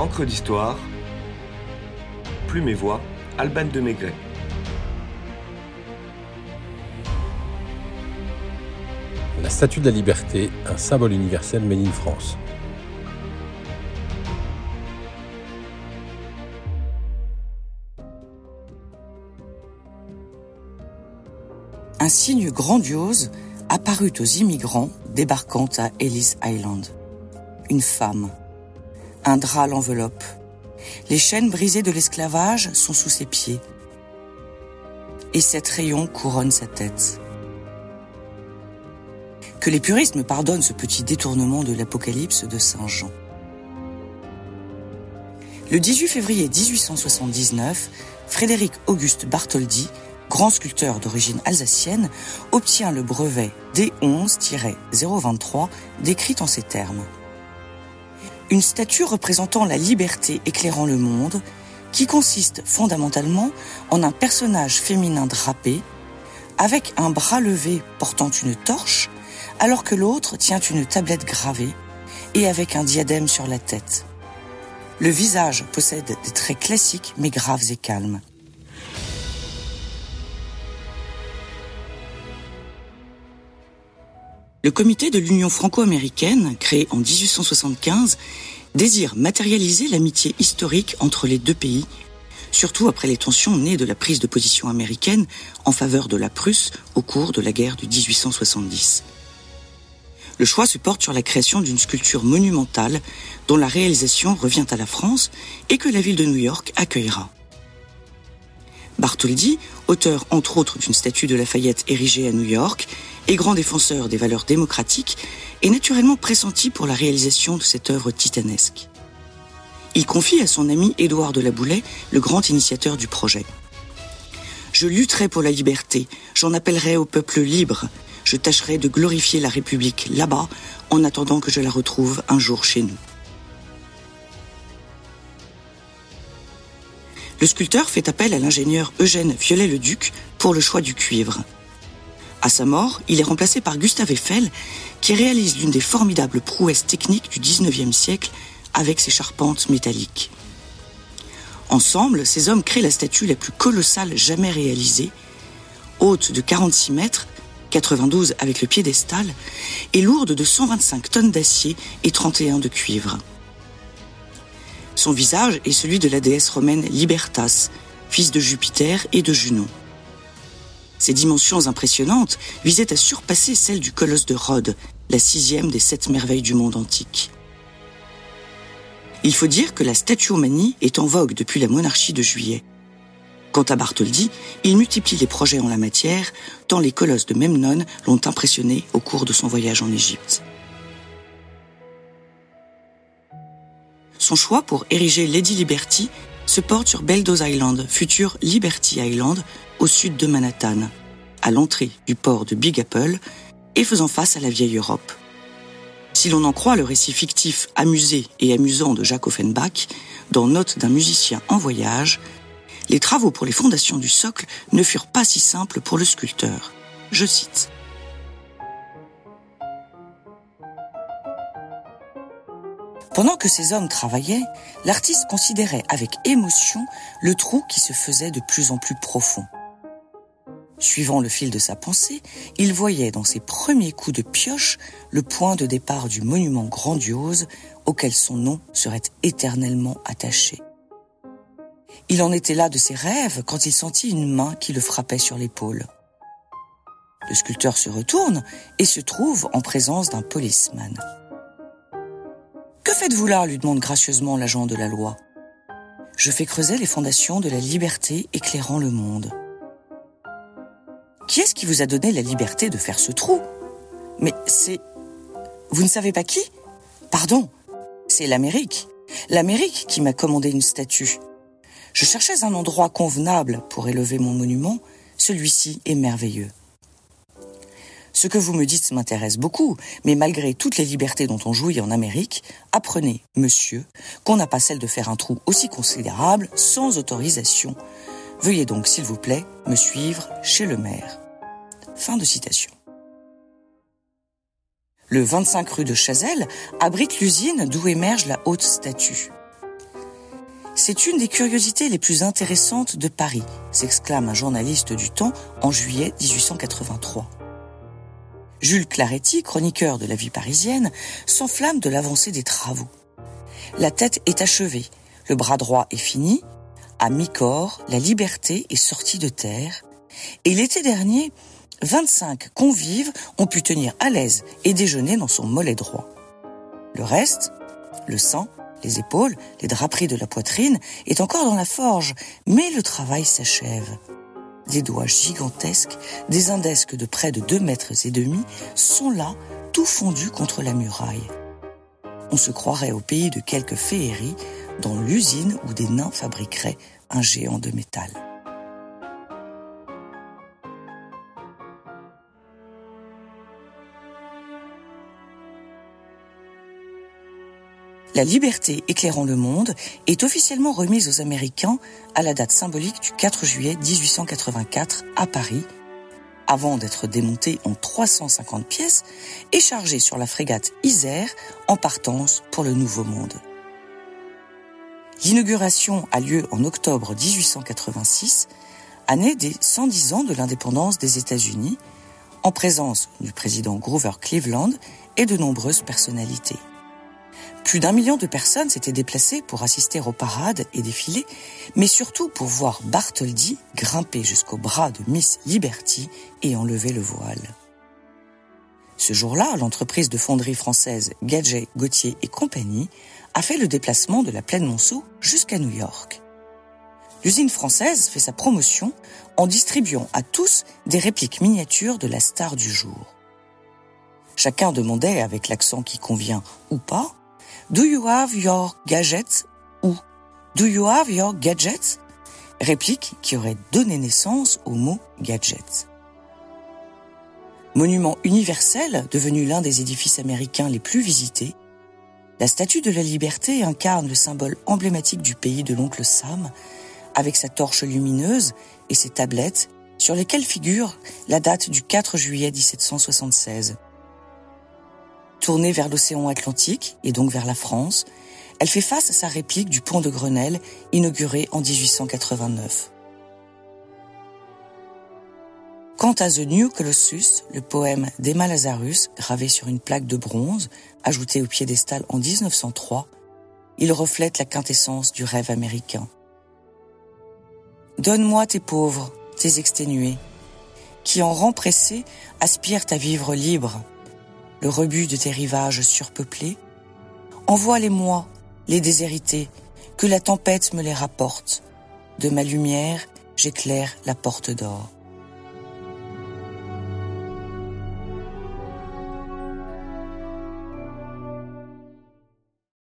Encre d'histoire, Plume et Voix, Alban de Maigret. La Statue de la Liberté, un symbole universel made in France. Un signe grandiose apparut aux immigrants débarquant à Ellis Island. Une femme. Un drap l'enveloppe. Les chaînes brisées de l'esclavage sont sous ses pieds. Et cet rayon couronne sa tête. Que les puristes me pardonnent ce petit détournement de l'Apocalypse de Saint Jean. Le 18 février 1879, Frédéric Auguste Bartholdi, grand sculpteur d'origine alsacienne, obtient le brevet D11-023 décrit en ces termes. Une statue représentant la liberté éclairant le monde, qui consiste fondamentalement en un personnage féminin drapé, avec un bras levé portant une torche alors que l'autre tient une tablette gravée et avec un diadème sur la tête. Le visage possède des traits classiques mais graves et calmes. Le comité de l'Union franco-américaine, créé en 1875, désire matérialiser l'amitié historique entre les deux pays, surtout après les tensions nées de la prise de position américaine en faveur de la Prusse au cours de la guerre de 1870. Le choix se porte sur la création d'une sculpture monumentale dont la réalisation revient à la France et que la ville de New York accueillera. Bartholdi, auteur entre autres d'une statue de Lafayette érigée à New York et grand défenseur des valeurs démocratiques, est naturellement pressenti pour la réalisation de cette œuvre titanesque. Il confie à son ami Édouard de la Boulay, le grand initiateur du projet. Je lutterai pour la liberté, j'en appellerai au peuple libre, je tâcherai de glorifier la République là-bas en attendant que je la retrouve un jour chez nous. Le sculpteur fait appel à l'ingénieur Eugène Viollet-le-Duc pour le choix du cuivre. À sa mort, il est remplacé par Gustave Eiffel, qui réalise l'une des formidables prouesses techniques du XIXe siècle avec ses charpentes métalliques. Ensemble, ces hommes créent la statue la plus colossale jamais réalisée, haute de 46 mètres, 92 avec le piédestal, et lourde de 125 tonnes d'acier et 31 de cuivre. Son visage est celui de la déesse romaine Libertas, fils de Jupiter et de Junon. Ses dimensions impressionnantes visaient à surpasser celles du colosse de Rhodes, la sixième des sept merveilles du monde antique. Il faut dire que la statuomanie est en vogue depuis la monarchie de Juillet. Quant à Bartholdi, il multiplie les projets en la matière, tant les colosses de Memnon l'ont impressionné au cours de son voyage en Égypte. Son choix pour ériger Lady Liberty se porte sur Beldos Island, futur Liberty Island, au sud de Manhattan, à l'entrée du port de Big Apple et faisant face à la vieille Europe. Si l'on en croit le récit fictif amusé et amusant de Jacques Offenbach, dans Notes d'un musicien en voyage, les travaux pour les fondations du socle ne furent pas si simples pour le sculpteur. Je cite. Pendant que ces hommes travaillaient, l'artiste considérait avec émotion le trou qui se faisait de plus en plus profond. Suivant le fil de sa pensée, il voyait dans ses premiers coups de pioche le point de départ du monument grandiose auquel son nom serait éternellement attaché. Il en était là de ses rêves quand il sentit une main qui le frappait sur l'épaule. Le sculpteur se retourne et se trouve en présence d'un policeman. Que faites-vous là lui demande gracieusement l'agent de la loi. Je fais creuser les fondations de la liberté éclairant le monde. Qui est-ce qui vous a donné la liberté de faire ce trou? Mais c'est... Vous ne savez pas qui? Pardon, c'est l'Amérique. L'Amérique qui m'a commandé une statue. Je cherchais un endroit convenable pour élever mon monument, celui-ci est merveilleux. Ce que vous me dites m'intéresse beaucoup, mais malgré toutes les libertés dont on jouit en Amérique, apprenez, monsieur, qu'on n'a pas celle de faire un trou aussi considérable sans autorisation. Veuillez donc, s'il vous plaît, me suivre chez le maire. Fin de citation. Le 25 rue de Chazelle abrite l'usine d'où émerge la haute statue. C'est une des curiosités les plus intéressantes de Paris, s'exclame un journaliste du temps en juillet 1883. Jules Claretti, chroniqueur de la vie parisienne, s'enflamme de l'avancée des travaux. La tête est achevée, le bras droit est fini, à mi-corps, la liberté est sortie de terre, et l'été dernier, 25 convives ont pu tenir à l'aise et déjeuner dans son mollet droit. Le reste, le sang, les épaules, les draperies de la poitrine, est encore dans la forge, mais le travail s'achève. Des doigts gigantesques, des indesques de près de deux mètres et demi, sont là, tout fondus contre la muraille. On se croirait au pays de quelques féeries, dans l'usine où des nains fabriqueraient un géant de métal. La liberté éclairant le monde est officiellement remise aux Américains à la date symbolique du 4 juillet 1884 à Paris, avant d'être démontée en 350 pièces et chargée sur la frégate Isère en partance pour le Nouveau Monde. L'inauguration a lieu en octobre 1886, année des 110 ans de l'indépendance des États-Unis, en présence du président Grover Cleveland et de nombreuses personnalités. Plus d'un million de personnes s'étaient déplacées pour assister aux parades et défilés, mais surtout pour voir Bartholdi grimper jusqu'au bras de Miss Liberty et enlever le voile. Ce jour-là, l'entreprise de fonderie française Gadget, Gauthier et compagnie a fait le déplacement de la plaine Monceau jusqu'à New York. L'usine française fait sa promotion en distribuant à tous des répliques miniatures de la star du jour. Chacun demandait, avec l'accent qui convient ou pas, Do you have your gadgets? Ou Do you have your gadgets? Réplique qui aurait donné naissance au mot gadget. Monument universel, devenu l'un des édifices américains les plus visités, la statue de la liberté incarne le symbole emblématique du pays de l'oncle Sam, avec sa torche lumineuse et ses tablettes sur lesquelles figure la date du 4 juillet 1776. Tournée vers l'océan Atlantique et donc vers la France, elle fait face à sa réplique du pont de Grenelle, inauguré en 1889. Quant à The New Colossus, le poème d'Emma Lazarus, gravé sur une plaque de bronze, ajouté au piédestal en 1903, il reflète la quintessence du rêve américain. Donne-moi tes pauvres, tes exténués, qui en rang pressé aspirent à vivre libre, le rebut de tes rivages surpeuplés. Envoie-les-moi, les déshérités, que la tempête me les rapporte. De ma lumière, j'éclaire la porte d'or.